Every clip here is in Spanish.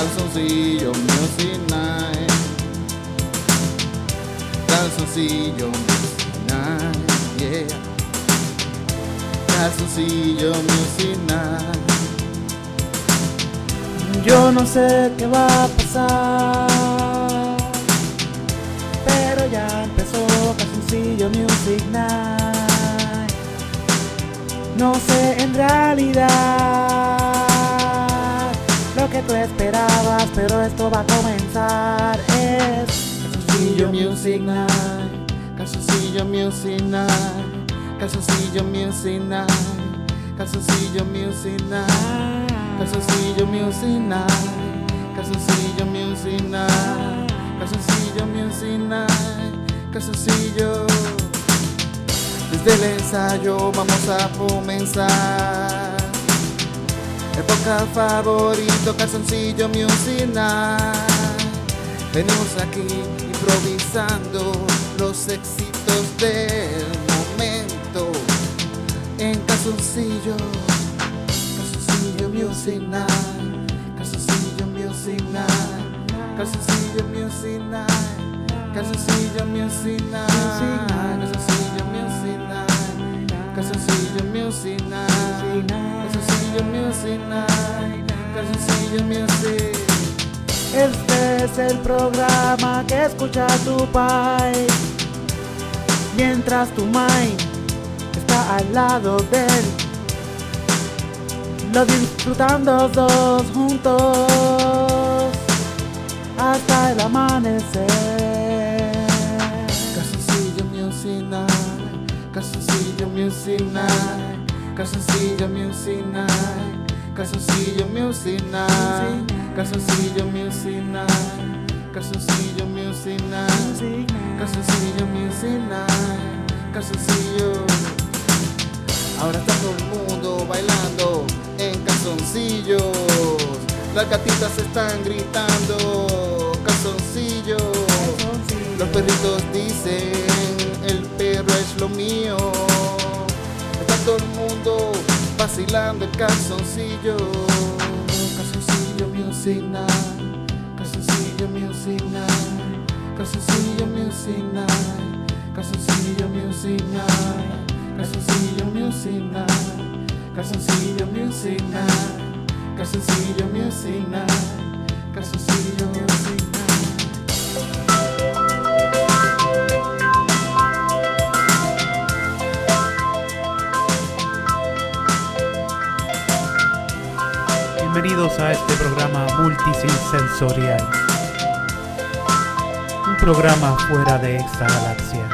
Calzoncillo Music Night. Calzoncillo Music Night. Yeah. Calzoncillo Music Night. Yo no sé qué va a pasar, pero ya empezó Calzoncillo Music Night. No sé en realidad que tú esperabas, pero esto va a comenzar. Es Calzoncillo Music Night. Calzoncillo Music Night. Calzoncillo Music Night. Calzoncillo Music Night. Calzoncillo Music Night. Calzoncillo Music Night. Calzoncillo Music Night. Calzoncillo. Desde el ensayo vamos a comenzar. Época favorito, calzoncillo musical. Venimos aquí improvisando los éxitos del momento en calzoncillo, calzoncillo musical, calzoncillo musical, calzoncillo musical, calzoncillo musical. Este es el programa que escucha tu pai. Mientras tu mind está al lado de él. Lo disfrutando dos juntos Hasta el amanecer. Calzoncillo Music Night, Calzoncillo Music Night, Calzoncillo Music Night, Calzoncillo Music Night, Calzoncillo Music Night, Calzoncillo Music Night, Calzoncillo Music Night, Calzoncillo. Ahora está todo el mundo bailando en calzoncillos. Las gatitas están gritando calzoncillos. Los perritos dicen, el perro es lo mío. Está todo el mundo vacilando el calzoncillo. Calzoncillo music night. Calzoncillo music night. Calzoncillo music night. Calzoncillo music night. Calzoncillo music night. Calzoncillo music night. Calzoncillo music. Calzoncillo A este programa multisensorial. Un programa fuera de esta galaxia.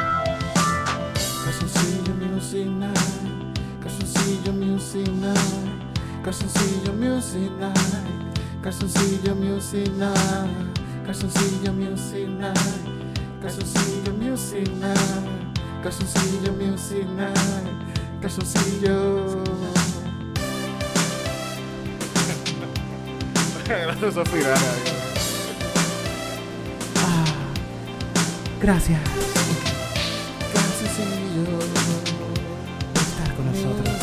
Calzoncillo Music Calzoncillo Music Calzoncillo Calzoncillo. Ah, gracias Calzoncillo por estar con nosotros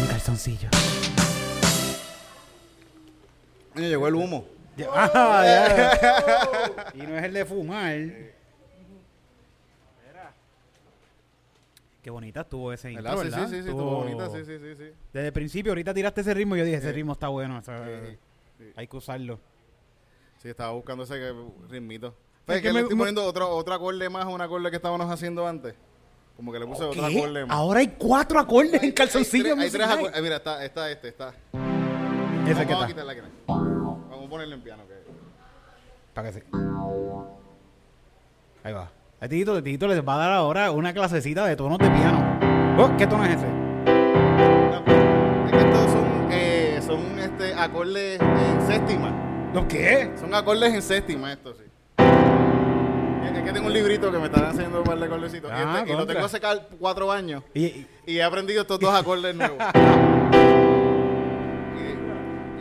en calzoncillo. Llegó el humo. Ah, ya. Y no es el de fumar. Qué bonita estuvo ese intro, ¿Verdad? Sí, ¿verdad? sí, sí, sí, Estuvo- estuvo bonita, sí, sí, sí, sí. Desde el principio, ahorita tiraste ese ritmo y yo dije, ese Sí. ritmo está bueno. o sea, Sí, sí. Hay que usarlo. Sí, estaba buscando ese ritmito. Es es que que me- le estoy poniendo otro, otro acorde más a un acorde que estábamos haciendo antes. Como que le puse otro acorde más. Ahora hay cuatro acordes en calzoncillo. Hay tres, hay tres acordes. Eh, Mira, está, está este, está. Ese vamos, que vamos a está. quitarle aquí. Vamos a ponerle en piano. Que... Para que se... Ahí va. A Tito, Tito les va a dar ahora una clasecita de tonos de piano. Oh, ¿Qué tono es ese? Es que estos son, eh, son este, acordes en séptima. ¿Los qué? Son acordes en séptima, esto sí. Es que tengo un librito que me está enseñando un par de acordecitos. y, Ah, este- y lo tengo hace cuatro años. Y, y- Y he aprendido estos dos acordes nuevos.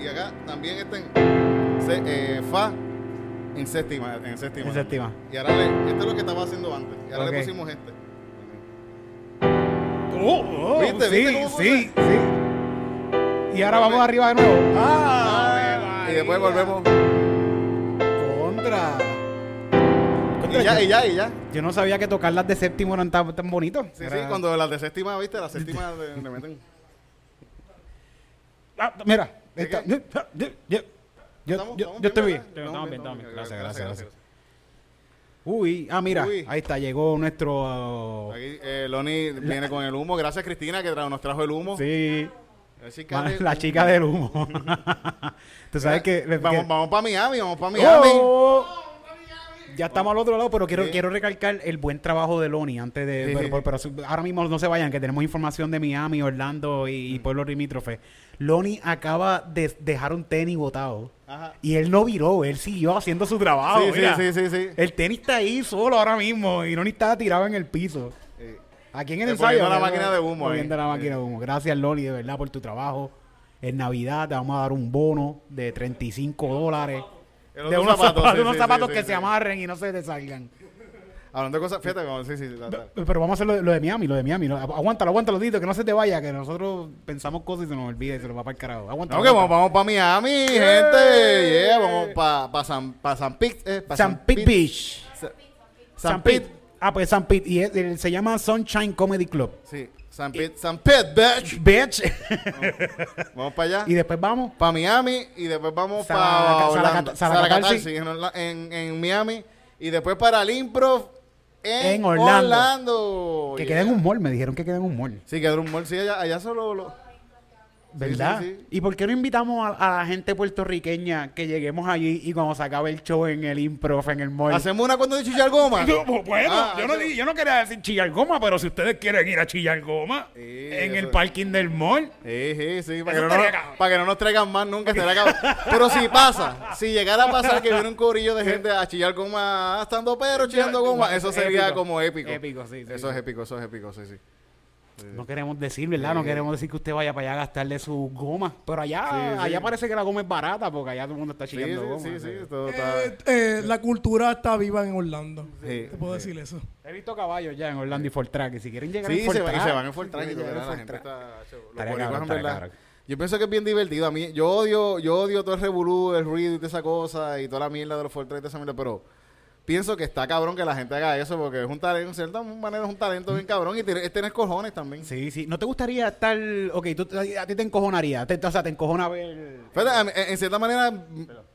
y, acá también está en se- eh, Fa en séptima, en séptima. En séptima. Y ahora le, esto es lo que estaba haciendo antes. Y ahora le pusimos este. Oh, oh, ¿Viste? sí, ¿Viste cómo sí, sí. Y ahora vamos arriba de nuevo. Ah, y después volvemos. Contra. Y ya, y ya, y ya. Yo no sabía que tocar las de séptimo eran tan, tan bonitos. Sí, Era- sí, cuando las de séptima, viste, las séptima le, meten. Ah, mira. ¿De esta-? Yo, yo, yo, yo, Estamos- yo, estamos yo estoy bien. Estamos bien, estamos bien. Gracias, gracias, gracias. Uy, ah, mira, Uy. ahí está, llegó nuestro. uh, Aquí, eh, Loni viene con el humo. Gracias, Cristina, que tra- nos trajo el humo. sí, A ver si ma- cae- la chica del humo. Tú sabes que. Vamos, que- vamos para Miami, vamos para Miami. ¡Oh! Ya estamos al otro lado, pero quiero, quiero recalcar el buen trabajo de Loni antes de. Pero, ahora mismo no se vayan, que tenemos información de Miami, Orlando y, y pueblos limítrofes. Loni acaba de dejar un tenis botado. Ajá. Y él no viró, él siguió haciendo su trabajo. Sí, sí, mira. sí, sí, sí. El tenis está ahí solo ahora mismo y Loni está tirado en el piso. Eh, Aquí en el ensayo. la máquina de humo la máquina de humo. Gracias, Loni, de verdad, por tu trabajo. En Navidad te vamos a dar un bono de 35 dólares. De unos zapatos, zapatos, sí, unos sí, zapatos sí, que se amarren y no se te salgan. Hablando de cosas, fíjate, como, sí, sí. Pero vamos a hacer lo, de- lo de Miami, lo de Miami. Lo- aguántalo, aguántalo, Dito, que no se te vaya, que nosotros pensamos cosas y se nos olvida y se nos va para el carajo. Aguántalo. No, que vamos, vamos para Miami, gente. Yeah, vamos para pa San, pa San Pete. Eh, pa San Pete Beach. Sa- San San Pete. Ah, pues San Pete. Y es- se llama Sunshine Comedy Club. Sí, San Pete, San Pete, bitch. Bitch. Vamos para allá. y después vamos. Para Miami y después vamos para Orlando. Saracat- Saracatarsi. En, en, en Miami. Y después para el Improv en, En Orlando. Orlando. Que Yeah. queda en un mall, me dijeron que queda en un mall. Sí, queda un mall. Sí, allá, allá solo lo... ¿Verdad? sí, sí. ¿Y por qué no invitamos a, a la gente puertorriqueña que lleguemos allí y cuando se acabe el show en el improv, en el mall? Hacemos una cuando de chillar goma. Yo, pues, bueno, Ah, yo, no, yo no quería decir chillar goma, pero si ustedes quieren ir a chillar goma en el parking del mall, Sí, sí, sí, para que, no, nos- para que no nos traigan más nunca. Pero si pasa, si llegara a pasar que viene un corillo de gente a chillar goma, ah, estando pero chillando goma, eso sería Épico. como épico. Épico, sí, Eso es épico, eso es épico, sí, sí. No queremos decir, ¿verdad? No Sí. queremos decir que usted vaya para allá a gastarle su goma. Pero allá, Sí, sí. allá parece que la goma es barata porque allá todo el mundo está Sí, chillando sí, goma. sí, sí. sí, todo está... Eh, eh, la cultura está viva en Orlando. Sí. Te puedo decir eso. He visto caballos ya en Orlando y Fortrack. Y si quieren llegar Sí, en se, Fortrack, va- y se van en Fortran y ¿verdad? La en gente Fortrack. está... Los. Yo pienso que es bien divertido. A mí, yo odio, yo odio todo el revolú, el ruido y toda esa cosa y toda la mierda de los Fortran y toda esa mierda, pero pienso que está cabrón que la gente haga eso porque es un talento, en cierta manera es un talento bien cabrón y es tener cojones también. Sí, sí. ¿No te gustaría estar... Ok, tú, a ti te encojonaría. Te- o sea, te encojona ver... A en, en cierta manera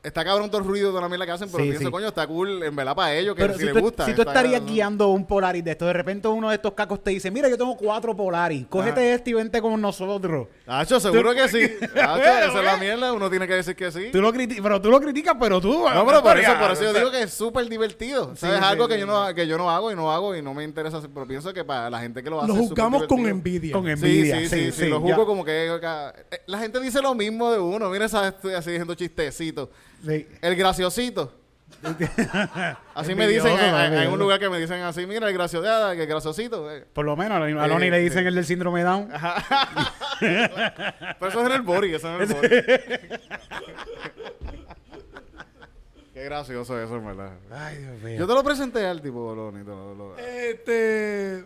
está cabrón todo el ruido de la mierda que hacen, pero Sí, pienso, sí. coño, está cool en verdad para ellos, que Pero si, si, les tú, gusta. si tú está- estarías guiando un Polaris de esto, de repente uno de estos cacos te dice, mira, yo tengo cuatro Polaris, cógete este y vente con nosotros. Hacho, seguro que sí. Hacho, esa es la mierda, uno tiene que decir que sí. Tú lo criti- pero tú lo criticas, pero tú... No, pero por eso, por eso yo o digo que es súper divertido. Sí, ¿Sabes? sí, algo sí, que yo no que yo no hago y no hago y no me interesa hacer, pero pienso que para la gente que lo hace Lo es juzgamos con divertido. envidia. Con Sí, envidia. sí, sí, sí, lo ya. juzgo como que eh, la gente dice lo mismo de uno. Mira, esa estoy así diciendo chistecitos. Sí. El graciosito. Así me dicen, en- en- hay envidioso. un lugar que me dicen así, mira, el graciosito, el graciosito. eh. Por lo menos a Loni Eh, le dicen el del síndrome Down. Pero eso es en el body, eso es en el body. Qué gracioso eso, en verdad. Ay, Dios mío. Yo te lo presenté al tipo, Loni. te lo- lo- Este.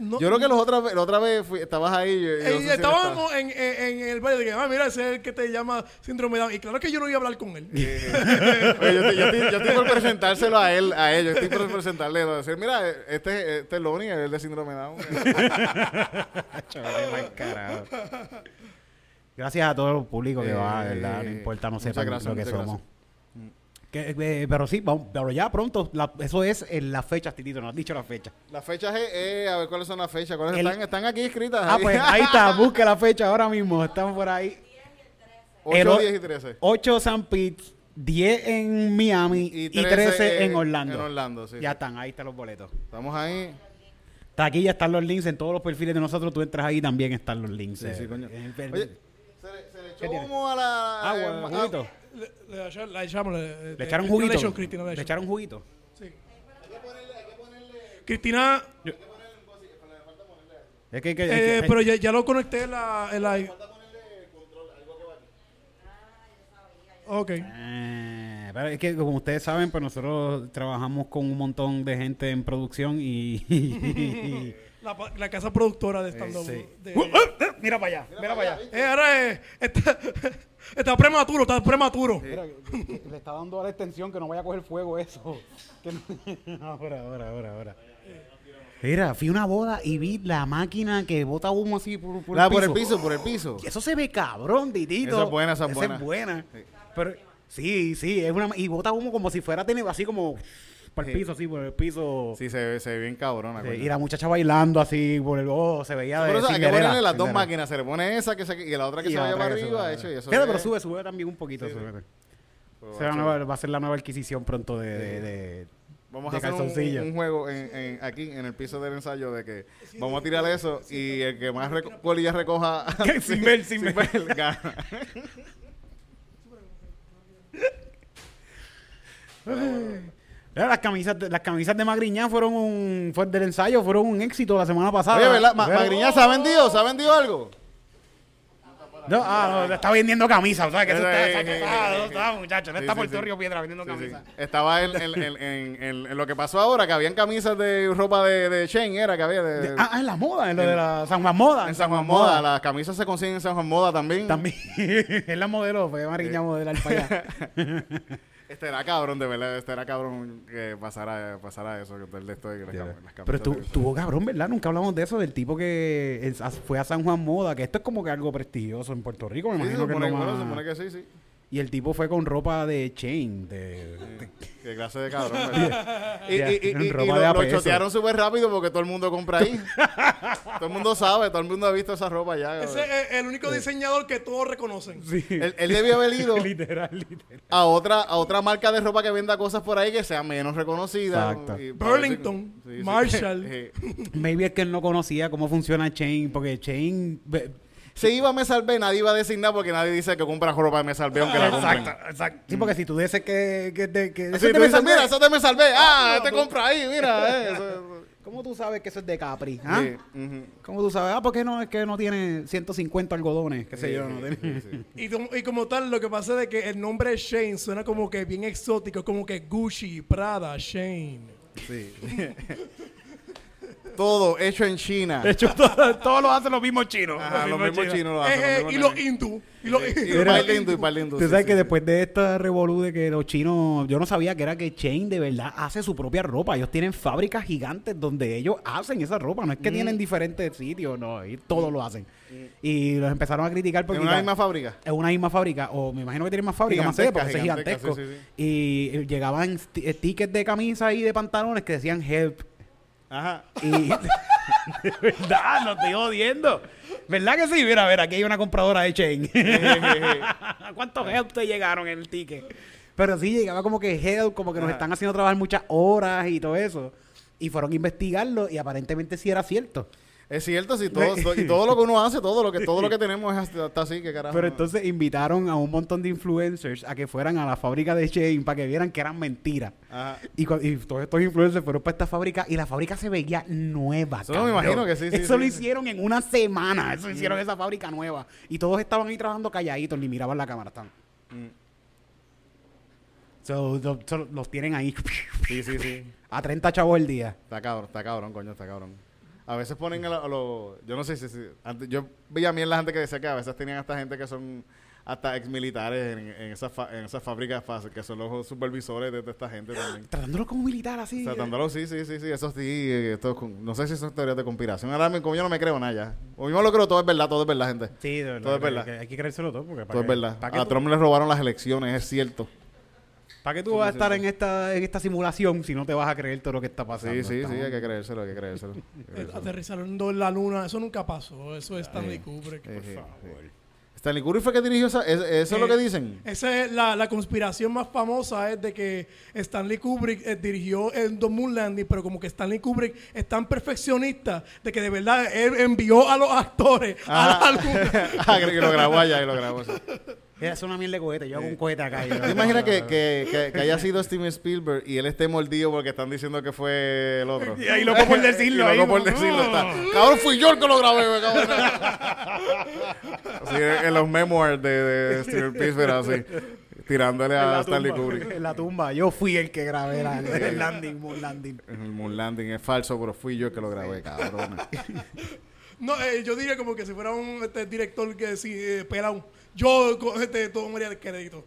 No- Yo creo que los otra vez, la otra vez fui- estabas ahí. no Eh, si estábamos en, en, en el baile de que, ah, mira, ese es el que te llama síndrome de Down. Y claro que yo no iba a hablar con él. Oye, yo, estoy, yo, estoy, yo estoy por presentárselo a él, a ellos. Estoy por presentarle. Decir, mira, este, este es Loni, el de síndrome Down. Chaval, mal carajo. Gracias a todo el público que Eh, va, ¿verdad? No importa, no sepan gracias, lo que somos. Que, eh, pero sí, vamos, pero ya pronto, la- eso es en las fechas, Titito, no has dicho la fecha. Las fechas, es, eh, a ver cuáles son las fechas. ¿Cuáles El- están? Están aquí escritas. Ah, pues ahí está, busque la fecha ahora mismo, estamos por ahí. 8, el o- 10 y 13. 8 San Pete, 10 en Miami y 13, en, Orlando. En Orlando, sí. Ya están, ahí están los boletos. Estamos ahí. Está aquí, ya están los links en todos los perfiles de nosotros. Tú entras ahí también están los links. Sí, eh, sí, coño. Oye, se le, se le ¿Qué echó humo a la. agua, eh. Le, le le echamos. Le, Le echaron Cristina juguito. Le echó, Cristina le echaron juguito. Sí. Cristina, Es que, que- eh, es que- pero ya, ya lo conecté en la. En la ok. Eh, pero es que como ustedes saben, pues nosotros trabajamos con un montón de gente en producción y... La, pa- la casa productora de stand-up. sí. de- mira para allá, mira para allá. Eh, ahora eh, está, está prematuro, está prematuro. Mira, que- que le está dando a la extensión que no vaya a coger fuego eso. Que no- ahora, ahora, ahora, ahora. Mira, fui a una boda y vi la máquina que bota humo así por, por Ah, el por piso. el piso, por el piso. Eso se ve cabrón, Titito. Esa es buena, esa es buena. es buena. Sí. Pero, sí, sí, es una... Y bota humo como si fuera tenido así como... Por el Sí. piso, así, por el piso. Sí, se ve, se ve bien cabrona. Sí, y la muchacha bailando así por el... Oh, se veía de Por eso hay que ponerle las dos máquinas. Se le pone esa que se, y la otra que Y se vaya para arriba. Hecho, y eso es- pero sube, sube también un poquito. Sí, sí. sube. Pero, Se va, nueva- va a ser la nueva adquisición pronto de... de- de- Vamos de a hacer un, un juego en, en- aquí en el piso del ensayo de que vamos a tirar eso y el que más reco- colillas recoja Sin ver, sin ver. gana. Las camisas, de, las camisas de Magriñán fueron un... Fue del ensayo, fueron un éxito la semana pasada. Oye, ¿verdad? Ma- ¿se ha vendido? ¿Se ha vendido algo? No, ah, no, está vendiendo camisas, o sea, que eso está, Eh, eh, está, eh, está, muchacho, no está sí, Puerto sí. Río Piedra vendiendo Sí, sí. camisas. Estaba en, en- en- en- lo que pasó ahora, que habían camisas de ropa de, de Shane, era que había de, Ah, en la moda, en lo de la San Juan Moda. en San Juan Moda. Las camisas se consiguen en San Juan Moda también. También, es la modelo, fue Magriñán modelar para allá. Este era cabrón, de verdad. Este era cabrón que pasara, pasara eso, que el de esto y las, cam- las camisas Pero tú, de- tuvo cabrón, ¿verdad? Nunca hablamos de eso, del tipo que es- fue a San Juan Moda, que esto es como que algo prestigioso en Puerto Rico, me Sí, se imagino que lo bueno, más- se supone que sí, sí. Y el tipo fue con ropa de chain, de... de- Qué clase de cabrón, ¿verdad? y, y, lo, lo chotearon súper rápido porque todo el mundo compra ahí. todo el mundo sabe, todo el mundo ha visto esa ropa ya. Ese es el único diseñador que todos reconocen. Sí. Él, él debió haber ido literal, literal. a otra, a otra marca de ropa que venda cosas por ahí que sea menos reconocida. Exacto. Burlington, sí. Marshall. Maybe es que él no conocía cómo funciona Chain, porque Chain... Si iba a Me Salvé, nadie iba a decir nada porque nadie dice que compra ropa de Me Salvé aunque la compren. Exacto, exacto. Sí, porque si tú dices que... que, que eso es de tú dices, mira, eso te Me Salvé. Ah, no, te tú- compra ahí, mira. eh, eso-. ¿Cómo tú sabes que eso es de Capri? ¿ah? Sí. ¿Cómo tú sabes? Ah, porque no, es que no tiene 150 algodones, qué sé Sí, yo. No sí, tiene- sí, sí. Y, como- y como tal, lo que pasa es de que el nombre Shane suena como que bien exótico, como que Gucci, Prada, Shane. Sí. Todo hecho en China. De hecho, todo, todo lo hacen los mismos chinos. Ajá, los mismos chinos lo hacen. Eh, eh, los y los hindú. Y los hindú. hindú, y par de hindú, Tú sí, sabes sí, que sí. después de esta revolú de que los chinos, yo no sabía que era que Chain de verdad hace su propia ropa. Ellos tienen fábricas gigantes donde ellos hacen esa ropa. No es Mm. que tienen diferentes sitios, no, y todos lo hacen. Y los empezaron a criticar En porque una misma fábrica. es una misma fábrica, o me imagino que tienen más fábricas, más sé, porque Gigantesca, es gigantesco. sí, Y eh, llegaban eh, tickets de camisa y de pantalones que decían help. Ajá. Y de verdad, no estoy jodiendo. ¿Verdad que sí? Mira, a ver, aquí hay una compradora de Chain. ¿Cuántos help te llegaron en el ticket? Pero sí, llegaba como que help, como que nos están haciendo trabajar muchas horas y todo eso. Y fueron a investigarlo y aparentemente sí era cierto. Es cierto, sí, todo, y todo lo que uno hace, todo lo que, todo lo que tenemos es hasta, hasta así, que carajo. Pero entonces invitaron a un montón de influencers a que fueran a la fábrica de Chain para que vieran que eran mentiras. Y, y todos estos influencers fueron para esta fábrica y la fábrica se veía nueva. Eso me imagino que sí, sí, Eso lo sí, hicieron en una semana. Eso hicieron esa fábrica nueva. Y todos estaban ahí trabajando calladitos ni miraban la cámara. Mm. So, so- so los tienen ahí Sí, sí, sí. a 30 chavos el día. Está cabrón, está cabrón, coño, está cabrón. A veces ponen a lo- a los... Yo no sé si... si- antes- yo veía a mí en la gente que decía que a veces tenían hasta gente que son hasta ex militares en, en esas fa- en esas fábricas fáciles, que son los supervisores de, de esta gente también. Tratándolo como militar así. Tratándolo, sí, sí, sí, sí, eso sí, eh, esto, no sé si son teorías de conspiración. Ahora mismo yo no me creo nada ya. O yo lo creo, todo es verdad, todo es verdad, gente. Sí, de verdad. Todo es que- verdad. que hay que creérselo todo. Porque Todo es verdad. ¿Para A tú, Trump le robaron las elecciones, es cierto. Pa' qué tú vas a estar en esta, en esta simulación si no te vas a creer todo lo que está pasando? Sí, sí, sí, hay que creérselo, hay que creérselo. Hay que Eh, creérselo. Aterrizaron en la luna, eso nunca pasó. Eso es Stanley Kubrick. Sí, por sí, favor. sí. Stanley Kubrick fue que dirigió esa, es- eso es lo Eh, que dicen. Esa es la, la conspiración más famosa es de que Stanley Kubrick eh, dirigió el The Moon Landing, pero como que Stanley Kubrick es tan perfeccionista de que de verdad él envió a los actores Ajá. a la luna. ah, creo que lo grabó allá y lo grabó. sí. Es una mierda de cohete. Yo hago un cohete acá. y- ¿Te imaginas que, que, que, que haya sido Steven Spielberg y él esté mordido porque están diciendo que fue el otro? Y ahí loco por decirlo, Y ahí, loco por decirlo está. Cabrón, fui yo el que lo grabé, en Así en los memoirs de, de Steven Spielberg, así, tirándole a Stanley tumba, Kubrick. En la tumba. Yo fui el que grabé la- el landing, moon landing. El Moon Landing es falso, pero fui yo el que lo grabé, cabrón. No, eh, yo diría como que si fuera un este, director que sí, eh, pelado. Yo este, tomaría el crédito.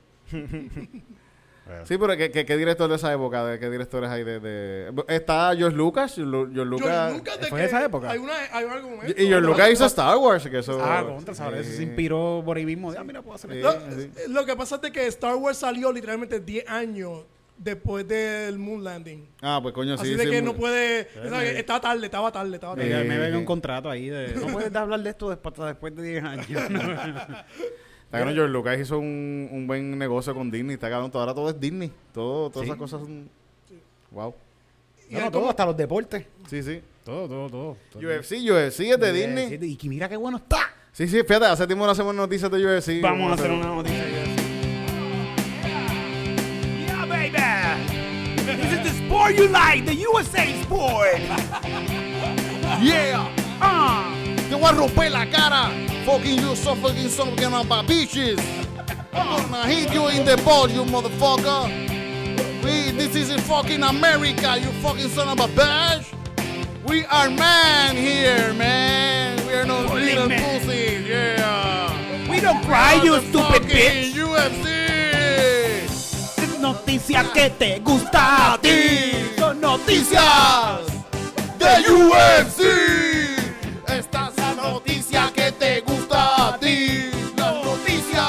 Sí, pero ¿qué, qué, qué director de esa época? ¿De qué directores hay de, de- Está George Lucas. Lu- George Lucas. George Lucas de ¿Fue que de esa época? Hay, una, hay un argumento. Y George Lucas hizo Star Wars, que eso... Ah, contra, ¿sabes? Eso se inspiró por ahí mismo. Ah, mira, puedo hacer Sí. esto. Lo, sí. lo que pasa es de que Star Wars salió literalmente 10 años después del Moon Landing. Ah, pues coño, sí. Así de sí, que muy- no puede... ¿sabes? Estaba tarde, estaba tarde, estaba tarde. Me, Eh, me ven eh. un contrato ahí de... No puedes hablar de esto después, de 10 años. Está cabrón, George Lucas hizo un, un buen negocio con Disney. Está cabrón, todo- ahora todo es Disney. Todo, todas Sí. esas cosas son... Wow. Y no, todo, como- hasta los deportes. Sí, sí. Todo, todo, todo. UFC, UFC es de Disney. Y que mira qué bueno está. Sí, sí, fíjate, hace tiempo no hacemos noticias de UFC. Vamos a hacer una noticia. You like, the USA sport. Yeah, Ah. te voy a romper la cara. Fucking you, so fucking son of a bitches. I'm gonna hit you in the ball, you motherfucker. We, this is in fucking America, you fucking son of a bitch. We are man here, man. We are no little man. pussies, yeah. We don't cry, you stupid bitch. UFC. Es noticia que te gusta a ti. Son noticias. de UFC. Esta es la noticia que te gusta a ti. La noticia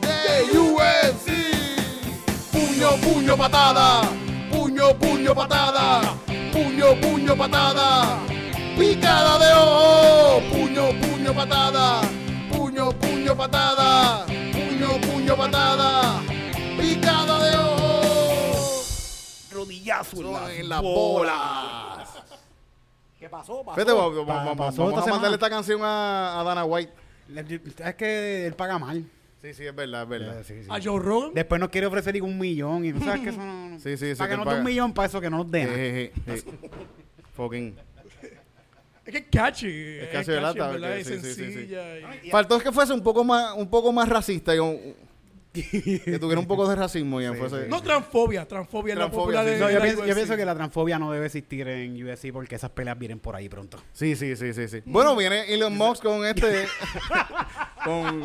de UFC. Puño, puño, patada. Puño, puño, patada. Puño, puño, patada. Picada de ojo. Puño, puño, patada. Puño, puño, patada. Puño, puño, patada. Rodillazo En las bolas. ¿Qué pasó? Pasó. Vamos, Pa- vamos- pasó vamos esta a mandarle esta canción a, a Dana White. Es que él paga mal. Sí, sí, es verdad, es verdad. Sí, sí. A Joe Rogan. Después nos quiere ofrecer un millón. Y tú sabes que eso no. Sí, sí, sí, Para que que nos paga. dé un millón para eso que no nos den. Sí, sí, sí. Fucking. Es que es catchy. Es catchy, ¿verdad? catchy, ¿verdad? Es sí, sí, sí, sí. sencilla. y- Faltó que fuese un poco más, un poco más racista y un- que tuviera un poco de racismo y fuese. No transfobia, transfobia es la Transfobia, popular sí. de No, yo, pienso, yo pienso que la transfobia no debe existir en UFC porque esas peleas vienen por ahí pronto. Sí, sí, sí, sí, sí. Bueno, viene Elon Musk con este. con.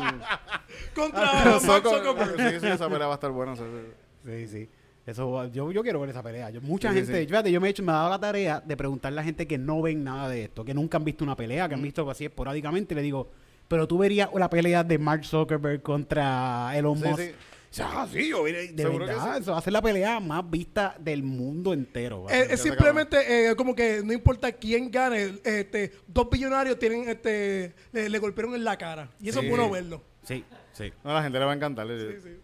Contra. Sí, sí, esa pelea va a estar buena. sí, sí. Sí, sí. Eso, yo, yo quiero ver esa pelea. Yo- mucha Sí, sí, gente, sí. fíjate, yo me he hecho, me he dado la tarea de preguntarle a la gente que no ven nada de esto, que nunca han visto una pelea, que han visto así esporádicamente, y le digo, pero tú verías la pelea de Mark Zuckerberg contra Elon Sí, Musk. sí. O sea, sí, yo de verdad, sí. eso va a ser la pelea más vista del mundo entero. Es, ser. es simplemente eh, como que no importa quién gane, este, dos billonarios tienen, este, le, le golpearon en la cara. Y eso Sí. es bueno verlo. Sí, sí. No, a la gente le va a encantar. Sí, sí.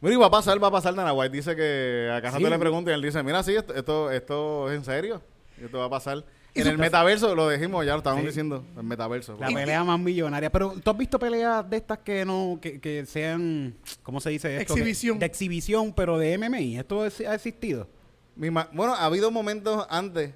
Bueno, y va a pasar, va a pasar. Dana White dice que a casa Sí. le pregunta y él dice: Mira, sí, esto, esto, esto es en serio. Esto va a pasar. En el metaverso, lo dijimos, ya lo estábamos Sí. diciendo. El metaverso. La pelea más millonaria. Pero tú has visto peleas de estas que no, que, que sean, ¿cómo se dice esto? Que- Exhibición. de exhibición, pero de MMA. ¿Esto es- ha existido? Mi ma- bueno, ha habido momentos antes.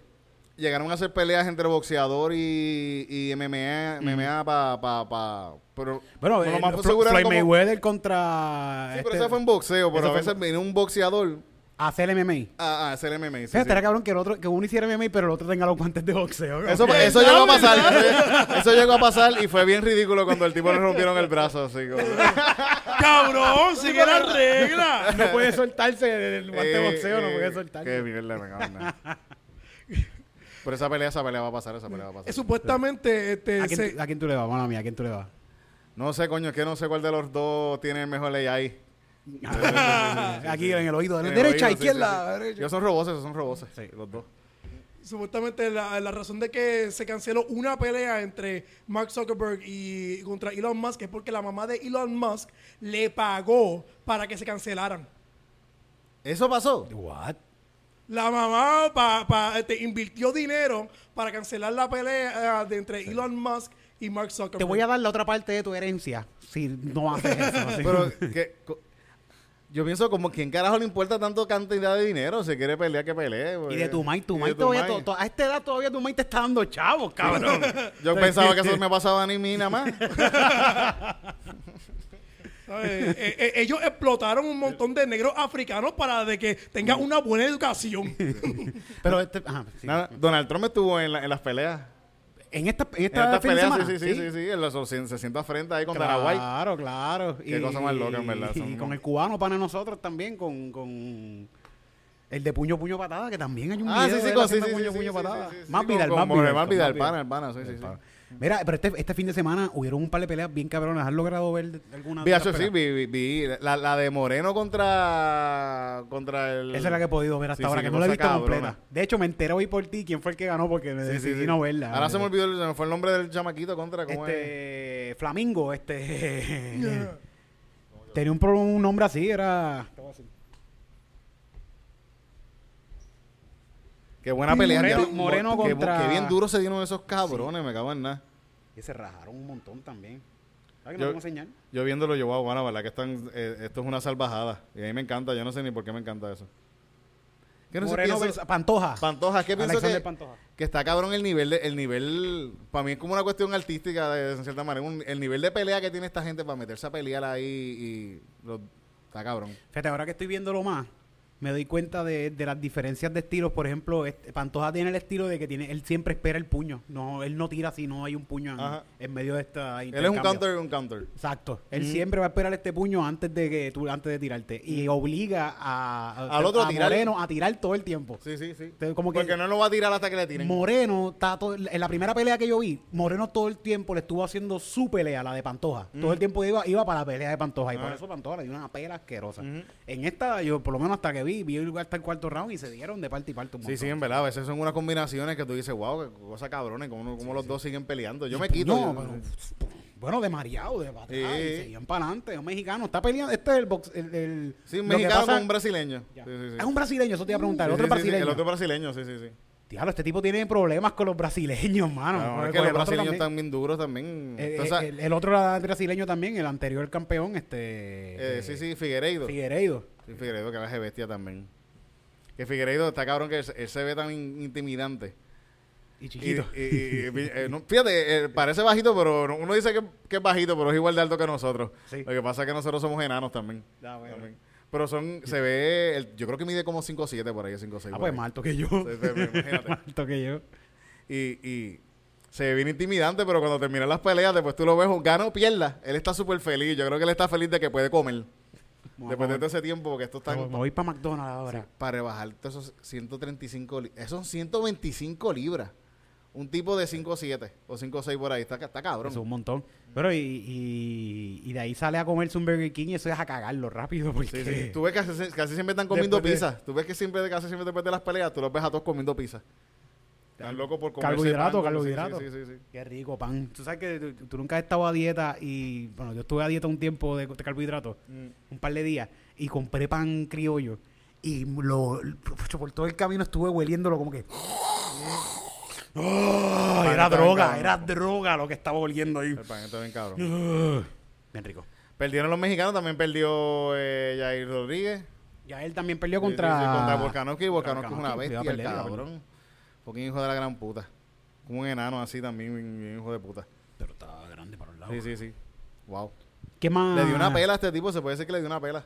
Llegaron a hacer peleas entre boxeador y, y MMA, MMA pa, pa, pa- pero Bueno, lo eh, más Floyd como- Mayweather contra... Sí, este, pero eso fue en boxeo, pero eso a veces viene un boxeador hacer MMA. a, a hacer MMA. sí, sí. cabrón que, el otro, que uno hiciera MMA, pero el otro tenga los guantes de boxeo. Eso, ¿Verdad, eso llegó a pasar. Eso, eso llegó a pasar y fue bien ridículo cuando el tipo le rompieron el brazo. Así como, ¡Cabrón! ¡Sigue la regla! no puede soltarse del guante de Eh, boxeo, no eh, puede soltarse. Qué mierda, me cago. Pero esa pelea, esa pelea va a pasar, esa pelea va a pasar. Eh, Supuestamente, este, ¿A quién, se- tú- ¿A quién tú le vas, mala mía? ¿A quién tú le vas? No sé, coño, es que no sé cuál de los dos tiene el mejor AI. Aquí en el oído. En el derecha, oído, izquierda, derecha. Ellos son roboces, esos son roboces. Sí. Los dos. supuestamente la, la razón de que se canceló una pelea entre Mark Zuckerberg y contra Elon Musk es porque la mamá de Elon Musk le pagó para que se cancelaran. ¿Eso pasó? What? La mamá pa, pa- este, invirtió dinero para cancelar la pelea eh, de entre Elon Musk y Mark Zuckerberg. Te voy a dar la otra parte de tu herencia si no haces eso. así. Pero que, co- yo pienso como quién carajo le importa tanto cantidad de dinero, si quiere pelear que pelee. y de tu maíz, tu maíz tu todavía, maíz. to- to- a esta edad todavía tu maíz te está dando chavos, cabrón. Yo pensaba que eso me pasaba a mí nada más. Eh, eh, ellos explotaron un montón de negros africanos para de que tengan una buena educación. Pero este, ajá, sí. Nada, Donald Trump estuvo en, la- en las peleas. En esta, en En esta fin de peleas, semana. sí, sí, sí, sí, sí, él lo- se, se sienta frente ahí con Dana White. Claro, claro. Qué cosa más loca, en verdad, Y con el cubano para nosotros también, con, con el de puño, puño, patada, que también hay un Ah, video sí, sí, de con- sí, sí, puño, puño, patada. Más Vidal, más Vidal. más Vidal, pana, el pana, sí, sí, sí. Mira, pero este, este fin de semana hubieron un par de peleas bien cabronas. ¿Has logrado ver de- alguna Vi, de eso sí, vi, vi, vi la, la de Moreno contra contra el Esa es la que he podido ver hasta Sí, ahora, sí, que no la he visto cabrona. completa. De hecho, me enteré hoy por ti quién fue el que ganó porque me decidí sí. no verla. Ahora se me olvidó, el- se me fue el nombre del chamaquito contra ¿cómo es? Este, Flamingo, este... tenía un, un nombre así, era... Qué buena pelea. Moreno- Moreno qué- contra- Qué bien duro se dieron esos cabrones, me cago en nada. Y se rajaron un montón también. ¿Sabes que Yo- no tengo señal? Yo viéndolo, yo, wow, bueno, verdad que están, eh, esto es una salvajada. Y a mí me encanta, yo no sé ni por qué me encanta eso. ¿Qué no Moreno pienso- Pantoja. Pantoja, ¿qué pienso que, Pantoja. que está cabrón el nivel, de, el nivel, para mí es como una cuestión artística de, en cierta manera, un- el nivel de pelea que tiene esta gente para meterse a pelear ahí y lo- está cabrón. Fíjate, ahora que estoy viéndolo más, me doy cuenta de, de las diferencias de estilos. Por ejemplo, este, Pantoja tiene el estilo de que tiene, él siempre espera el puño. No, él no tira si no hay un puño en, medio de esta Él es un counter, un counter. Exacto. Él siempre va a esperar este puño antes de que tú, antes de tirarte. Y obliga a, a- Al otro a tirar. Moreno a tirar todo el tiempo. Sí, sí, sí. Entonces, como que- Porque no lo va a tirar hasta que le tiren. Moreno está todo- en la primera pelea que yo vi, Moreno todo el tiempo le estuvo haciendo su pelea, la de Pantoja. Todo el tiempo iba, iba para la pelea de Pantoja. Y por eso Pantoja le dio una pela asquerosa. En esta, yo por lo menos hasta que vi, vi hasta el cuarto round y se dieron de parte y parte un Sí, montón. sí, en verdad. A veces son unas combinaciones que tú dices, wow, qué cosa cabrones, como, como los dos siguen peleando. Yo me quito. No, yo- pero, bueno, de mareado, de patrón. Sí. Y seguían para adelante. Un mexicano está peleando. Este es el box. El, el- sí, un mexicano pasa- con un brasileño. Sí, sí. Es un brasileño, eso te iba a preguntar. El otro brasileño. El otro brasileño, sí, sí, sí. Diablo, este tipo tiene problemas con los brasileños, mano. Con es que los brasileños también. están bien duros también. Eh, Entonces, eh, el, el otro brasileño también, el anterior campeón, este. eh, sí, sí, Figueiredo. Figueiredo. Sí, Figueiredo, que es bestia también. Que Figueiredo está cabrón que él, él se ve tan in- intimidante. Y chiquito. y- y- y- eh, no, fíjate, eh, parece bajito, pero no- uno dice que, que es bajito, pero es igual de alto que nosotros. Sí. Lo que pasa es que nosotros somos enanos también. Ah, bueno. También. Pero son, se ve, el- yo creo que mide como 5'7 por ahí, 5'6. ah, pues más alto que yo. Sí, imagínate. más alto que yo. Y, y se ve bien intimidante, pero cuando terminan las peleas, después tú lo ves, gana o pierda. Él está súper feliz. Yo creo que él está feliz de que puede comer. Después de ese tiempo, porque esto está Me voy para McDonald's ahora. para rebajar todos esos 135 libras. Esos son 125 libras. Un tipo de 5'7 o 5'6 por ahí. Está, está cabrón. Eso es un montón. Pero y, y, y de ahí sale a comerse un Burger King y eso es a cagarlo rápido porque... Sí, sí. Tú ves que casi, casi siempre están comiendo Después de- pizza. Tú ves que siempre, casi siempre después de las peleas, tú los ves a todos comiendo pizza. Están locos por comer. Carbohidrato, carbohidrato. Sí, sí, sí, sí. Qué rico, pan. Tú sabes que tú, tú nunca has estado a dieta y, bueno, yo estuve a dieta un tiempo de, de carbohidratos, un par de días, y compré pan criollo. Y lo, por todo el camino estuve hueliéndolo como que... ¡Oh! Pan era droga, cabrón. era droga lo que estaba oliendo ahí. El pan está bien cabrón. Uh, Bien rico. Perdieron los mexicanos, también perdió eh, Jair Rodríguez. Ya él también perdió contra... sí, sí, contra Volkanovski. Volkanovski es una bestia, el cabrón. Porque hijo de la gran puta. Como un enano así también, bien- bien hijo de puta. Pero estaba grande para los lados. Sí, sí, sí. Wow. ¿Qué más? Le dio una pela a este tipo, se puede decir que le dio una pela.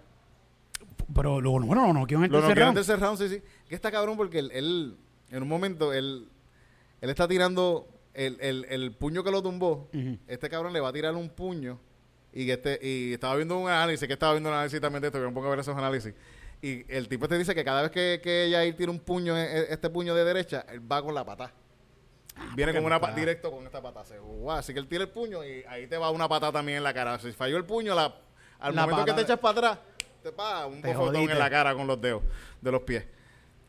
Pero lo bueno, no, no, que en el Lo tercer noqueó en round. tercer round, sí, sí. Que está cabrón porque él, él, en un momento, él, él está tirando el, el, el puño que lo tumbó. Este cabrón le va a tirar un puño. Y que este, y estaba viendo un análisis, que estaba viendo un análisis también de esto, que me pongo a ver esos análisis. Y el tipo te dice que cada vez que, que Jair tira un puño, eh, este puño de derecha, él va con la pata. Viene porque con una no pa- está- directo con esta pata. Se- guau, así que él tira el puño y ahí te va una pata también en la cara. Si falló el puño, la, al La momento que pata- te echas para atrás, te pa, un bofetón en la cara con los dedos de los pies.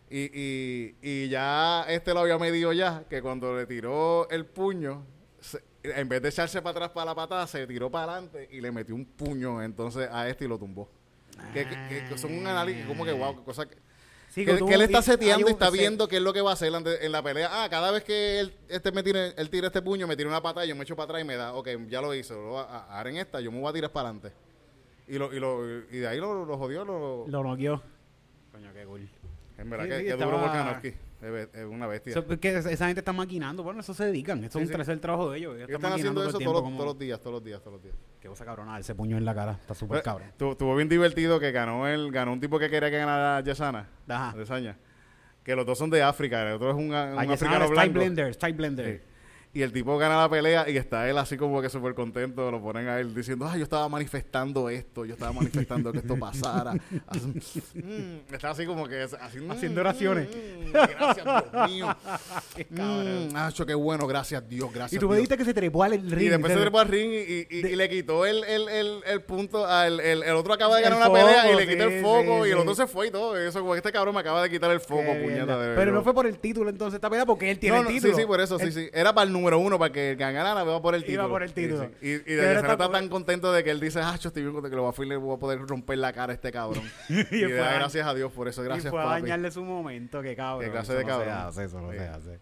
Y, y, y ya este lo había medido ya, que cuando le tiró el puño, se- en vez de echarse para atrás para la patada, se tiró para adelante y le metió un puño entonces a este y lo tumbó. Que, que- que son un análisis como que, wow, cosa que... Sí, que, tú- que él está seteando y está viendo qué es lo que va a hacer en la pelea. Ah, cada vez que él, este me tire, él tira este puño, me tira una patada, yo me echo para atrás y me da, ok, ya lo hizo. Lo, a- ahora en esta, yo me voy a tirar para adelante. Y, lo, y, lo, y de ahí lo, lo jodió. Lo, Lo noqueó. Coño, qué cool. en verdad, sí, que, sí, que duro estaba- Volkanovski. Es, una bestia. Eso, porque esa gente está maquinando. Bueno, eso se dedican. Eso Sí, es un sí. tercer trabajo de ellos. Ellos Ellos están haciendo eso todo el todos, los- todos días, todos los días, todos los días. Qué cosa cabrona. Ese puño en la cara. Está súper Pues, cabrón. tu- Estuvo bien divertido que ganó el ganó un tipo que quería que ganara Yesana. Ajá. De Saña. Que los dos son de África. El otro es un, un africano blanco. Blender. Style Blender. Sí. Y el tipo gana la pelea y está él así como que súper contento. Lo ponen a él diciendo, ah, yo estaba manifestando esto, yo estaba manifestando que esto pasara. Mm, está así como que mm, Haciendo oraciones. mm, gracias, Dios mío. Qué. Mm, qué bueno, gracias Dios, gracias y tú me dijiste que se trepó al ring. Y después se trepó al ring y, y- le quitó el, el, el, el punto. al- el, el otro acaba de ganar una pelea y le quitó sí, el foco sí, y el sí. otro se fue y todo. Eso, como este cabrón me acaba de quitar el foco, puñeta. De Pero no fue por el título entonces esta pelea porque él tiene No, el no, título. Sí, sí, por eso, sí, sí. Era para el número uno, para que el que ganara iba por el Iba título. por el título. Y, y Que de está tan contento de que él dice, ah, yo estoy bien contento que lo va a voy a poder romper la cara a este cabrón. y, Y da a- gracias a Dios por eso, gracias, y fue a papi. dañarle su momento, que cabrón. Qué clase eso de no cabrón. Se hace, eso no Sí. se hace.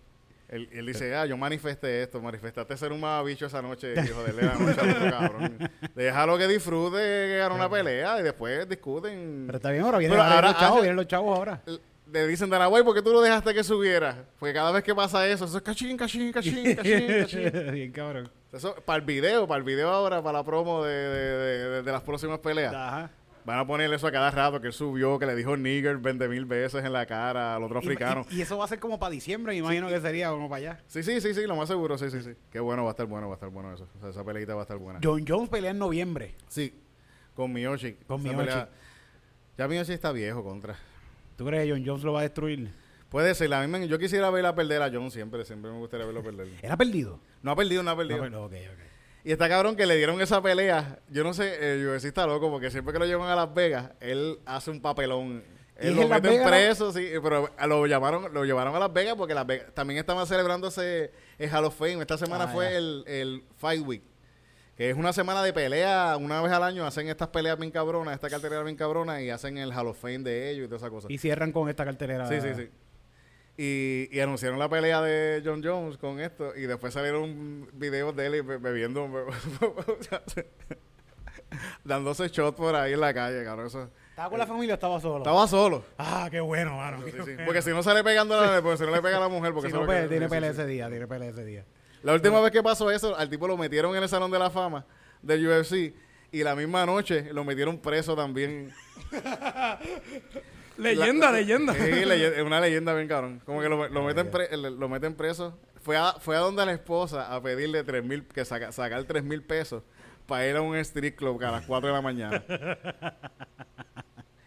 Él, él dice, ah, yo manifesté esto, manifestaste ser un mamabicho esa noche, hijo de la noche al otro cabrón. Déjalo que disfrute que ganó una pelea y después discuten. Pero está bien, ahora vienen, ahora los chavos, vienen los chavos ahora. Le dicen, Danaway, ¿por qué tú lo dejaste que subiera? Porque cada vez que pasa eso, eso es cachín, cachín, cachín, cachín, cachín. bien cabrón. Eso, para el video, para el video ahora, para la promo de, de- de- de- las próximas peleas. Ajá. Van a ponerle eso a cada rato, que él subió, que le dijo nigger 20 mil veces en la cara al otro africano. Y, y eso va a ser como para diciembre, me imagino que sería como para allá. Sí, sí, sí, sí, lo más seguro, sí, sí, sí. Qué bueno, va a estar bueno, va a estar bueno eso. O sea, esa peleita va a estar buena. John Jones pelea en noviembre. Sí, con Miyoshi. Con Esa Miyoshi. pelea- Ya Miyoshi está viejo contra. ¿Tú crees que John Jones lo va a destruir? Puede ser, a mí me- yo quisiera verla perder a John siempre, siempre me gustaría verlo perder. ¿Era perdido? No ha perdido, no ha perdido. No, pero- ok, ok. Y está cabrón que le dieron esa pelea. Yo no sé, el UFC está loco porque siempre que lo llevan a Las Vegas, él hace un papelón. ¿Y Él lo meten Vegas? preso, sí, pero lo llamaron, lo llevaron a Las Vegas porque Las Vegas también estaban celebrándose el Hall of Fame. Esta semana Ah, fue el, el Fight Week. Es una semana de pelea, una vez al año hacen estas peleas bien cabronas, esta cartelera bien cabrona y hacen el Hall of Fame de ellos y toda esa cosa. Y cierran con esta cartelera. Sí, sí, sí. Y, y anunciaron la pelea de John Jones con esto y después salieron videos de él be- bebiendo, dándose shot por ahí en la calle, cabrón. Eso. ¿Estaba con la familia o estaba solo? Estaba solo. Ah, qué bueno, mano. Sí, qué sí. bueno. Porque si no sale pegando a la porque si no le pega a la mujer, porque Si no, lo pues, que- tiene sí, pelea ese día, tiene pelea ese día. La última vez que pasó eso, al tipo lo metieron en el Salón de la Fama del UFC y la misma noche lo metieron preso también. Leyenda, La- leyenda. Sí, leye- es una leyenda bien cabrón. Como que lo, lo meten, pre- le- lo meten preso. Fue a, fue a donde la esposa a pedirle tres mil, que saca, sacar tres mil pesos para ir a un street club a las 4 de la mañana.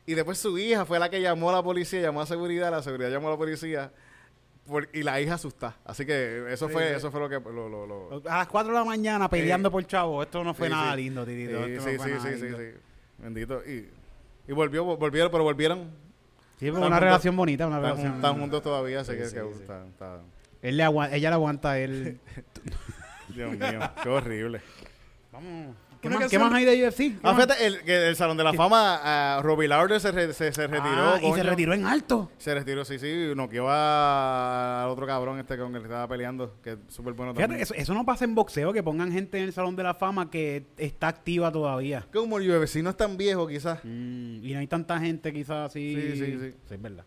y después su hija fue la que llamó a la policía, llamó a seguridad, la seguridad llamó a la policía por- y la hija asustada. Así que eso Sí, fue sí. eso fue lo que... Lo, lo- lo- A las 4 de la mañana peleando por chavo. Esto no fue Sí, nada sí. lindo, Sí, titito. Sí, no sí, sí, sí, sí. Bendito. Y, y volvió, volvieron, pero volvieron. Sí, una juntos- relación bonita, una Están, relación. están juntos todavía, así Sí, que, sí, que sí. Él le agua- ella le aguanta a él. Dios mío, qué horrible. Vamos. ¿Qué más, ¿Qué más hay de UFC? ¿Qué Ah, fíjate, el, que el Salón de la Fama, ah, Robbie Lauder se, re- se, se retiró. Ah, y se retiró en alto. Se retiró, sí, sí. Noqueó a- al otro cabrón este con el que estaba peleando, que es súper bueno Fíjate, también. eso, eso no pasa en boxeo, que pongan gente en el Salón de la Fama que está activa todavía. Como el UFC no es tan viejo, quizás. Mm, y no hay tanta gente quizás así. Sí, sí, sí. Sí, es verdad.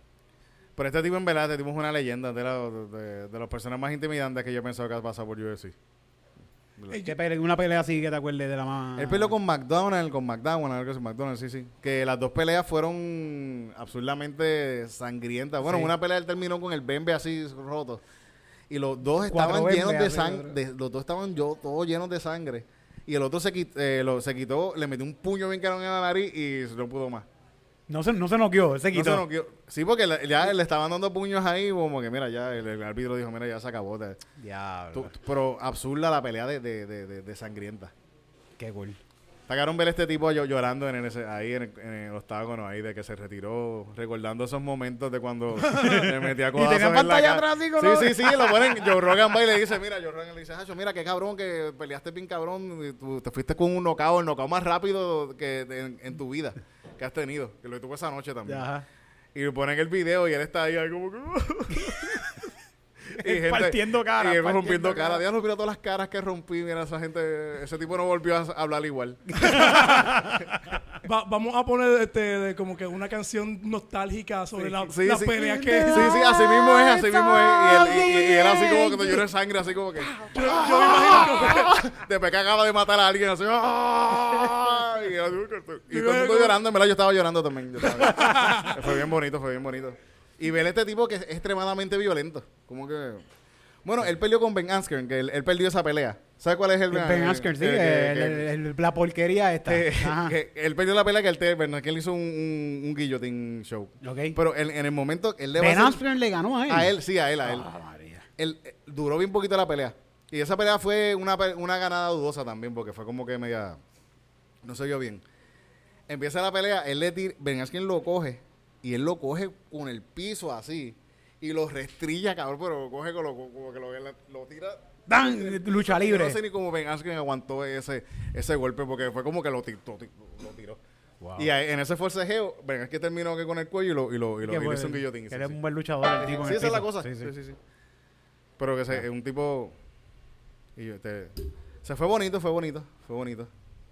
Pero este tipo, en verdad, este tipo es una leyenda de, la- de, de las personas más intimidantes que yo he pensado que ha pasado por UFC. Ey, ¿Qué pele- una pelea así que te acuerdes de la más... Él peleó con McDonald's, con McDonald's, algo así, McDonald's, sí, sí. Que las dos peleas fueron absurdamente sangrientas. Bueno, Sí. una pelea él terminó con el bembe así roto. Y los dos Cuatro estaban llenos de sangre. Los dos estaban yo, todos llenos de sangre. Y el otro se, quit- eh, lo- se quitó, le metió un puño bien caro en la nariz y no pudo más. No se, no se noqueó, se No quitó. se noqueó. Sí, porque le- ya le estaban dando puños ahí, como que mira, ya el, el árbitro dijo, mira, ya se acabó. te- Diablo. tú- pero absurda la pelea de, de, de, de- sangrienta. Qué cool. Sacaron ver este tipo llo- llorando en, ese, ahí en el, en el octágono ahí de que se retiró, recordando esos momentos de cuando le metía codazos tenía en la pantalla atrás, así, Sí, ¿no? sí, sí, lo ponen. Joe Rogan va y le dice, mira, Joe Rogan le dice, Hacho, mira, qué cabrón que peleaste bien cabrón, y tú te fuiste con un knockout, el knockout más rápido que de- en, en tu vida que has tenido, que lo tuvo esa noche también. Ajá. Y le ponen el video y él está ahí, como que... Y Partiendo cara, Y él rompiendo cara. cara. Diablo, mira todas las caras que rompí. Mira, esa gente... Ese tipo no volvió a hablar igual. Va- vamos a poner este, de como que una canción nostálgica sobre la, Sí, las sí. peleas Sí, que... sí, así mismo es, así mismo es. Y él, y, y- y él así como que te llora sangre, así como que... Yo, yo me imagino que... Después que acaba de matar a alguien, así... ¡ah! Y, y todo el mundo llorando. En verdad, yo estaba llorando también. yo estaba- fue bien bonito, fue bien bonito. Y ver a este tipo que es extremadamente violento. Como que... Bueno, él peleó con Ben Askren, que él, él perdió esa pelea. ¿Sabes cuál es el Ben Askren, sí, que- que- que- el- la porquería esta. que- que él perdió la pelea que él, te, Ben Askren hizo un, un, un guillotine show. Ok. Pero en, en el momento, él le Ben Askren le ganó a él. A él, sí, a él, a él. Ah, María. Él, eh, duró bien poquito la pelea. Y esa pelea fue una, una ganada dudosa también, porque fue como que media. No se vio bien. Empieza la pelea, él le tira. Ben Askren lo coge. Y él lo coge con el piso así. Y lo restrilla, cabrón, pero lo coge con lo, como que lo, lo tira. Dan, lucha Yo libre. no sé ni cómo Ben Askren aguantó ese, ese golpe, porque fue como que lo, ti- lo ti- lo tiró. Wow. Y ahí, en ese forcejeo, Ben Askren terminó que con el cuello y lo, y lo, y lo, Que y hizo un guillotine. que sí, él es sí. un buen luchador, el tipo. en Sí, el esa es la cosa. Sí, Sí, sí. sí, sí. Pero que se, un tipo. Y yo, este, se fue bonito, fue bonito, fue bonito.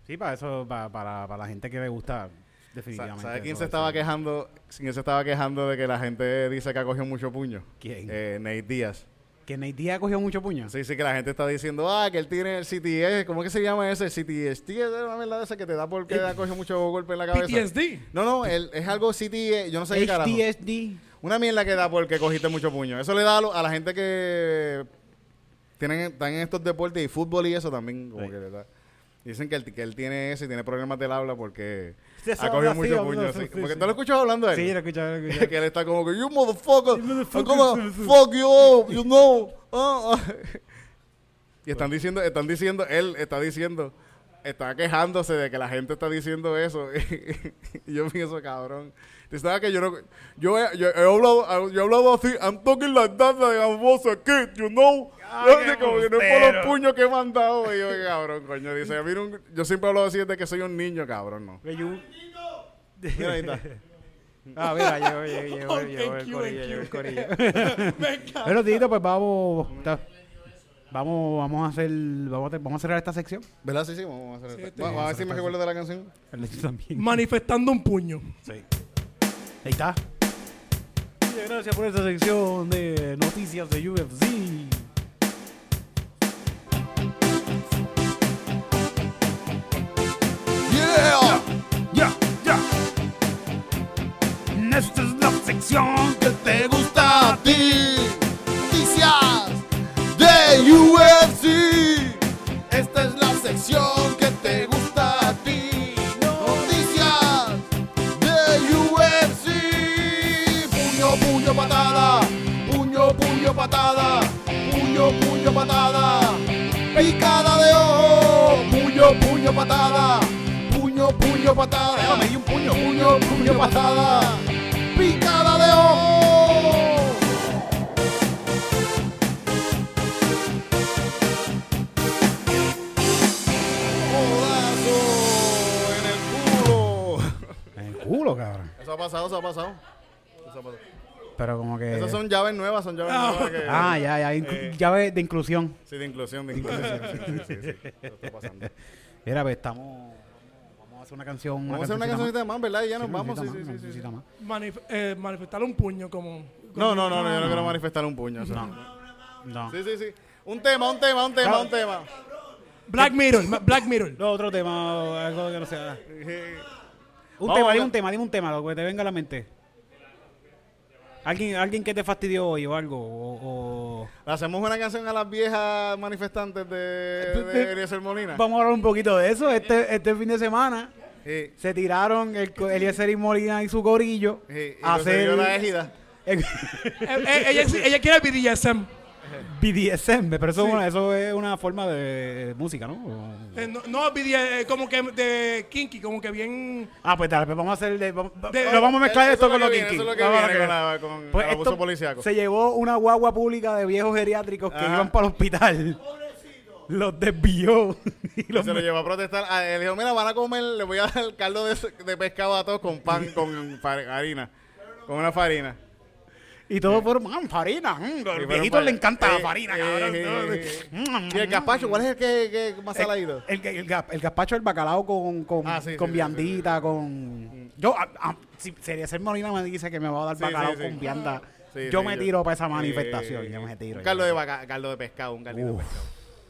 Sí, para eso, para, para, para la gente que le gusta, definitivamente. ¿Sabes quién se es- estaba quejando? ¿Quién se estaba quejando de que la gente dice que ha cogido mucho puño? ¿Quién? Eh, Nate Díaz. Que Nate Diaz cogió mucho puño. Sí, sí, que la gente está diciendo, ah, que él tiene el CTS. ¿Cómo que se llama ese? CTST es una verdad esa que te da porque ha cogido mucho golpe en la cabeza. PTSD. No, no, él, es algo CTS, yo no sé qué carajo. Una mierda que da porque cogiste mucho puño. Eso le da a, lo- a la gente que tienen, están en estos deportes y fútbol y eso también. Como Sí. que le da. Dicen que él, que él tiene eso y tiene problemas del habla porque ha cogido mucho puño. sí. Porque sí. tú lo escuchas hablando de él. Sí, lo escuché, lo escuché. que él está como que, you motherfucker, I'm gonna fuck you up, you know. Ah, ah. Y están diciendo, están diciendo, él está diciendo, está quejándose de que la gente está diciendo eso. y yo pienso, cabrón. Tú sabes que yo no, yo he, yo he hablado, yo he hablado así, I'm talking like that, like I was a kid, you know. Ay, Yo como que no es por los puños que me han dado. Y yo, cabrón, coño, dice, a mí no- yo siempre hablo así desde que soy un niño, cabrón, no. Mira, ahí está. Ah, mira, llegó, llegó, llegó, Oh, llegó el corillo, llegó el corillo. Pero, Tito, pues vamos... Vamos, vamos a hacer, vamos a, vamos a cerrar esta sección. ¿Verdad? Sí, sí, vamos a hacer Sí, este- Vamos a ver si me recuerdo de la canción. El hecho también. Manifestando un puño. Sí. Ahí está. Muchas gracias por esta sección de noticias de UFC. Yeah. Ya, ya. Esta es la sección que te gusta a ti. Noticias de UFC. Esta es la sección que Puño, patada. Puño, puño, patada. Puño, puño, patada. Picada de ojo. Puño, puño, patada. Puño, puño, patada. me di un puño. Puño, puño, patada. Picada de ojo. En el culo. En el culo, cabrón. Eso ha pasado, eso ha pasado. Eso ha pasado. Pero como que... Esas son llaves nuevas, son llaves nuevas que... Ah, ya, ya. inclu- Eh. Llave de inclusión. Sí, de inclusión, de inclusión. sí, sí, sí, está pasando. Mira, pues estamos... Vamos a hacer una canción. Vamos a hacer una cancioncita más, ¿verdad? Y ya nos vamos. Sí, sí, sí, sí, sí. Manif- eh, manifestar un puño como... No, no, no, no, yo no quiero manifestar un puño. eso. No. Sí, sí, sí. Un tema, un tema, un tema, un tema. Black Mirror, Black Mirror. No, otro tema, algo que no sea. Un Vamos tema, dime un tema, dime un tema, lo que te venga a la mente. ¿Alguien, alguien que te fastidió hoy o algo? O, o- Hacemos una canción a las viejas manifestantes de, de Eliezer Molina. Vamos a hablar un poquito de eso. Este, este fin de semana Sí, se tiraron el, Eliezer y Molina y su gorillo sí, y a hacer la ejida. el Eh, eh, ella, ella quiere BDSM. BDSM, pero eso, es una- eso es una forma de música, ¿no? Eh, no, no BDSM, eh, como que de kinky, como que bien... Ah, pues dale, pues vamos a hacer... de- vamos- De- lo vamos a mezclar Eso esto es con lo viene, kinky. Eso es lo que Vamos a viene con, la, con Pues el abuso esto policíaco. Se llevó una guagua pública de viejos geriátricos que Ajá. iban para el hospital. Los desvió. y los se lo llevó a protestar. Ah, él dijo, mira, van a comer, le voy a dar el caldo de, de pescado a todos con pan, con harina. Con una farina. Y todos fueron, "Mm, farina. mm, los viejitos para- le encanta la eh, farina, eh, cabrón. eh, Mm, ¿Y el gazpacho? ¿Cuál es el que, que más saladito? El, el, el, el gazpacho, el bacalao con, con, Ah, sí, con sí, sí, viandita, con... Yo, a- a- si sería ser Molina me dice que me va a dar Sí, bacalao sí, sí. con vianda. Sí, yo sí, me yo- tiro para esa manifestación. Yo me tiro. Un caldo de, vaca- caldo de pescado, un caldito de pescado.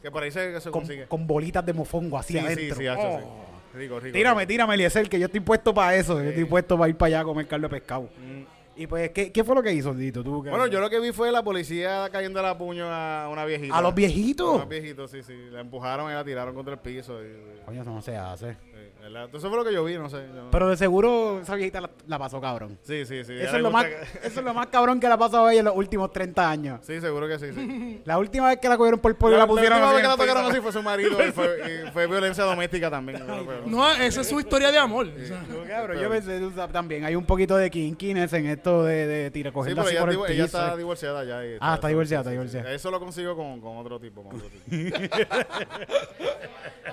Que por ahí se, se con, consigue. con bolitas de mofongo así sí, sí, adentro. sí, hacho, Oh. sí. Rico, rico. Tírame, rico. tírame, Eliezer, que yo estoy puesto para eso. Yo estoy puesto para ir para allá a comer caldo de pescado. Y pues, ¿qué, qué fue lo que hizo, Dito? ¿Tú, Bueno, yo lo que vi fue la policía cayendo a puño a una viejita. ¿A los A viejitos? unos viejitos, sí, sí. La empujaron y la tiraron contra el piso. y- y- Coño, eso no se hace. Entonces fue lo que yo vi, no sé. yo no- Pero de seguro esa viejita la, la pasó cabrón. sí, sí, sí. ella Eso le es, lo más, gusta que- eso es lo más cabrón que le ha pasado a ella en los últimos 30 años. Sí, seguro que sí, sí. La última vez que la cogieron por el pollo la, pusieron última así vez que en la tocaron así fue su marido y fue, y fue violencia doméstica también. No, esa es su historia de amor. o sea. No, cabrón, yo pensé también hay un poquito de kinkiness en esto de, de tira Sí, cogerla pero así ella, por el divo- ella piso. está divorciada ya. y Ah, está divorciada, está divorciada. Eso lo consigo con, con otro tipo. Con otro tipo.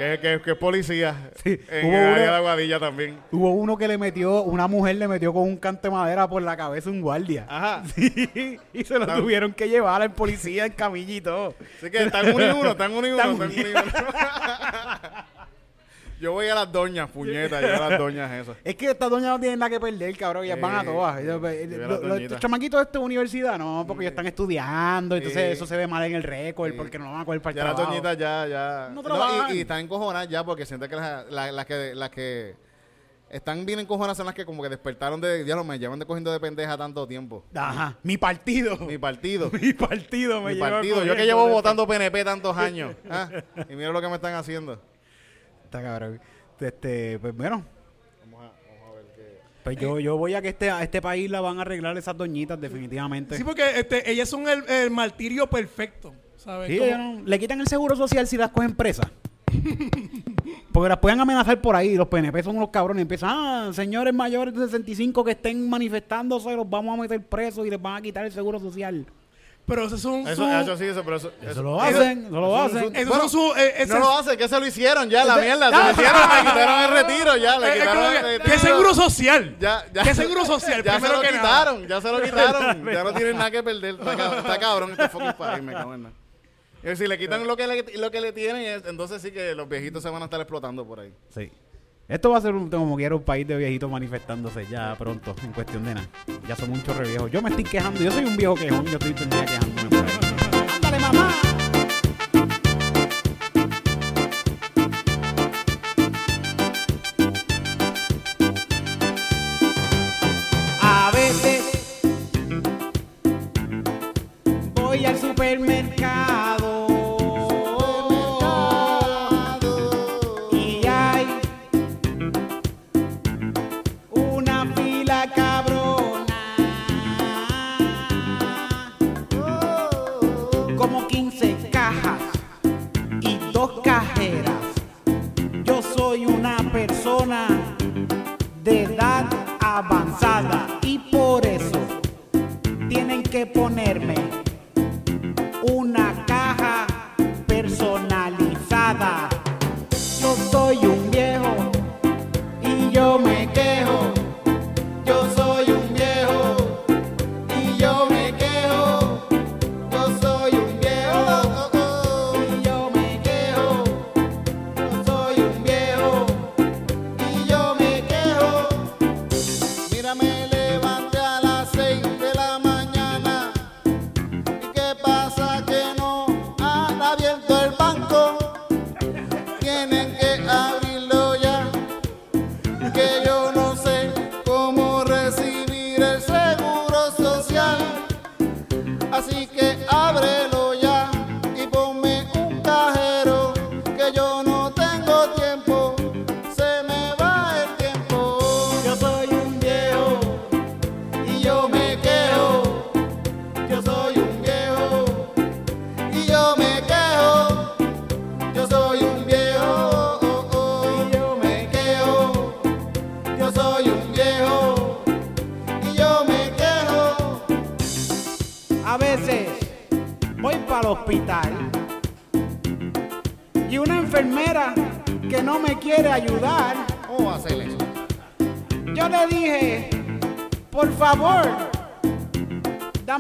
que, que, que es policía. Sí, En hubo el área uno- de Aguadilla también. Hubo uno que le metió, una mujer le metió con un cante de madera por la cabeza a un guardia. Ajá. Sí, y se lo tuvieron que llevar al policía en todo. Así que están uno y uno, están uno y uno. Están uno y uno. Yo voy a las doñas, puñetas, yo a las doñas esas. Es que estas doñas no tienen nada que perder, cabrón. Ellas Sí, van a todas. eh, veo lo- las lo- doñitas. Estos chamaquitos de esta universidad, no, porque ellos están estudiando. Entonces eso se ve mal en el récord porque no van a coger para Ya las doñitas ya, ya. No trabajan. y, y están encojonadas ya porque sienten que las, las, las que las que están bien encojonadas son las que como que despertaron de, no me llevan de cogiendo de pendeja tanto tiempo. Ajá. Mi partido. Mi partido. Mi partido me Mi partido. Yo que llevo votando PNP tantos años. ¿ah? Y mira lo que me están haciendo. Está cabrón. Este, pues bueno. Vamos a, vamos a ver qué. Pues yo, yo voy a que este, a este país la van a arreglar esas doñitas, definitivamente. Sí, porque este, ellas son el, el martirio perfecto. ¿Sabes? Sí, no- le quitan el seguro social si las cogen presas. Porque las pueden amenazar por ahí. Los PNP son unos cabrones. Empiezan, ah, señores mayores de 65 que estén manifestándose, los vamos a meter presos y les van a quitar el seguro social. Pero esos son Eso, su- eso sí, eso, pero eso. Eso lo hacen, eso lo eso- hacen. Bueno, su... eh, ese No es- lo hace, que se lo hicieron ya, la mierda. Se lo hicieron, le quitaron el retiro ya, le eh, es quitaron el retiro. ¿Qué seguro social? Ya, ya. ¿Qué seguro social? Ya se lo que nada. quitaron, ya se lo quitaron. ya no tienen nada que perder. Está, cab- está cabrón este fucking país, me cago en nada. Si le quitan lo que le, lo que le tienen, es- entonces sí que los viejitos se van a estar explotando por ahí. Sí. Esto va a ser un, como quiera un país de viejitos manifestándose ya pronto, en cuestión de nada. Ya son muchos reviejos. Yo me estoy quejando, yo soy un viejo quejón, yo estoy día quejándome por ahí.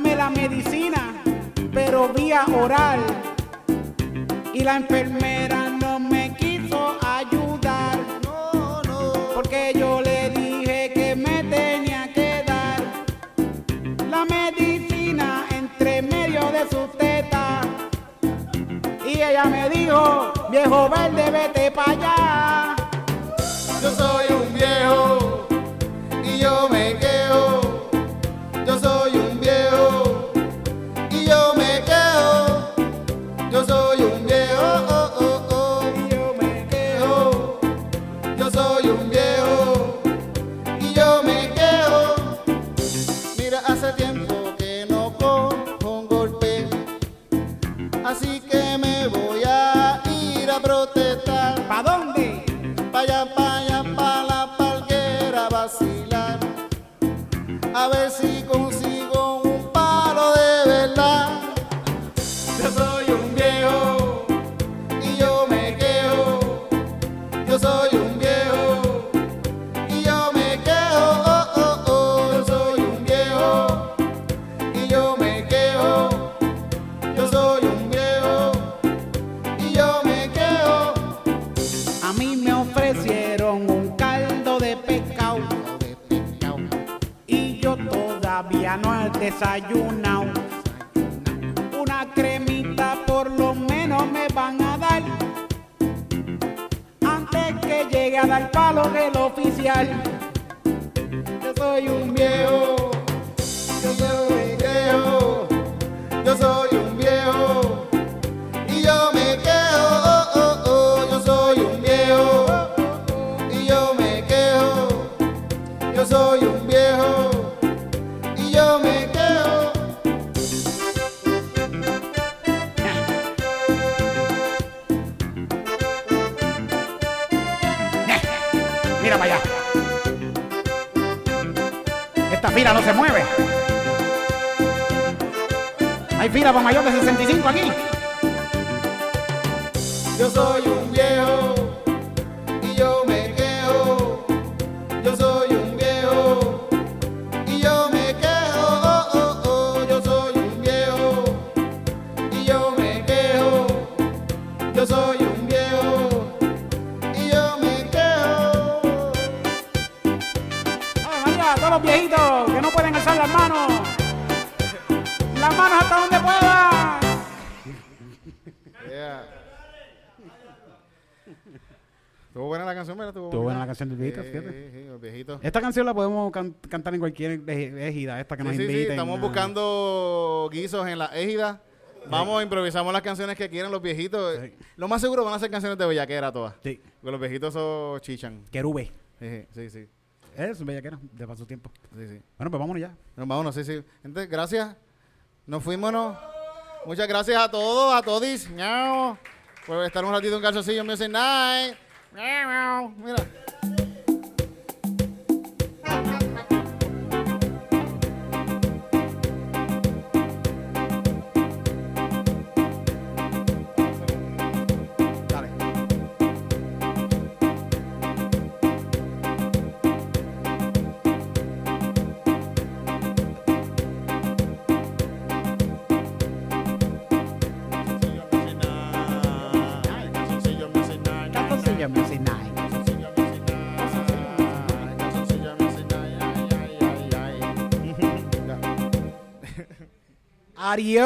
Dame la medicina, pero vía oral. Y la enfermera no me quiso ayudar. No, no. Porque yo le dije que me tenía que dar la medicina entre medio de sus tetas. Y ella me dijo, viejo verde, vete para allá. A ver si desayunado. Una cremita por lo menos me van a dar antes que llegue a dar palo el oficial. Yo soy un viejo, yo soy un viejo, yo soy mayor de 65 aquí. Yo soy un viejo y yo me quejo. Yo soy un viejo y yo me quejo. Oh, oh, oh. Yo soy un viejo y yo me quejo. Yo soy un viejo y yo me quejo. Vamos todos los viejitos que no pueden alzar las manos. Las manos hasta donde puedan. Estuvo buena la canción, ¿verdad? Estuvo buena la canción del viejito, Sí, fíjate. sí, los viejitos. Esta canción la podemos can- cantar en cualquier ej- ejida, esta que nos Sí, sí, sí, inviten. estamos a- buscando guisos en la égida. Vamos, improvisamos las canciones que quieren los viejitos. Sí. Lo más seguro van a ser canciones de bellaquera todas. Sí, Porque los viejitos son chichan. querube. Sí, sí, sí. Es un bellaquera, de paso tiempo. sí, sí. Bueno, pues vámonos ya. Nos vámonos, sí, sí. Gente, gracias. Nos fuimos, ¿no? Muchas gracias a todos, a todis. Por estar un ratito en calzoncillo Music Night. Mira. Ay,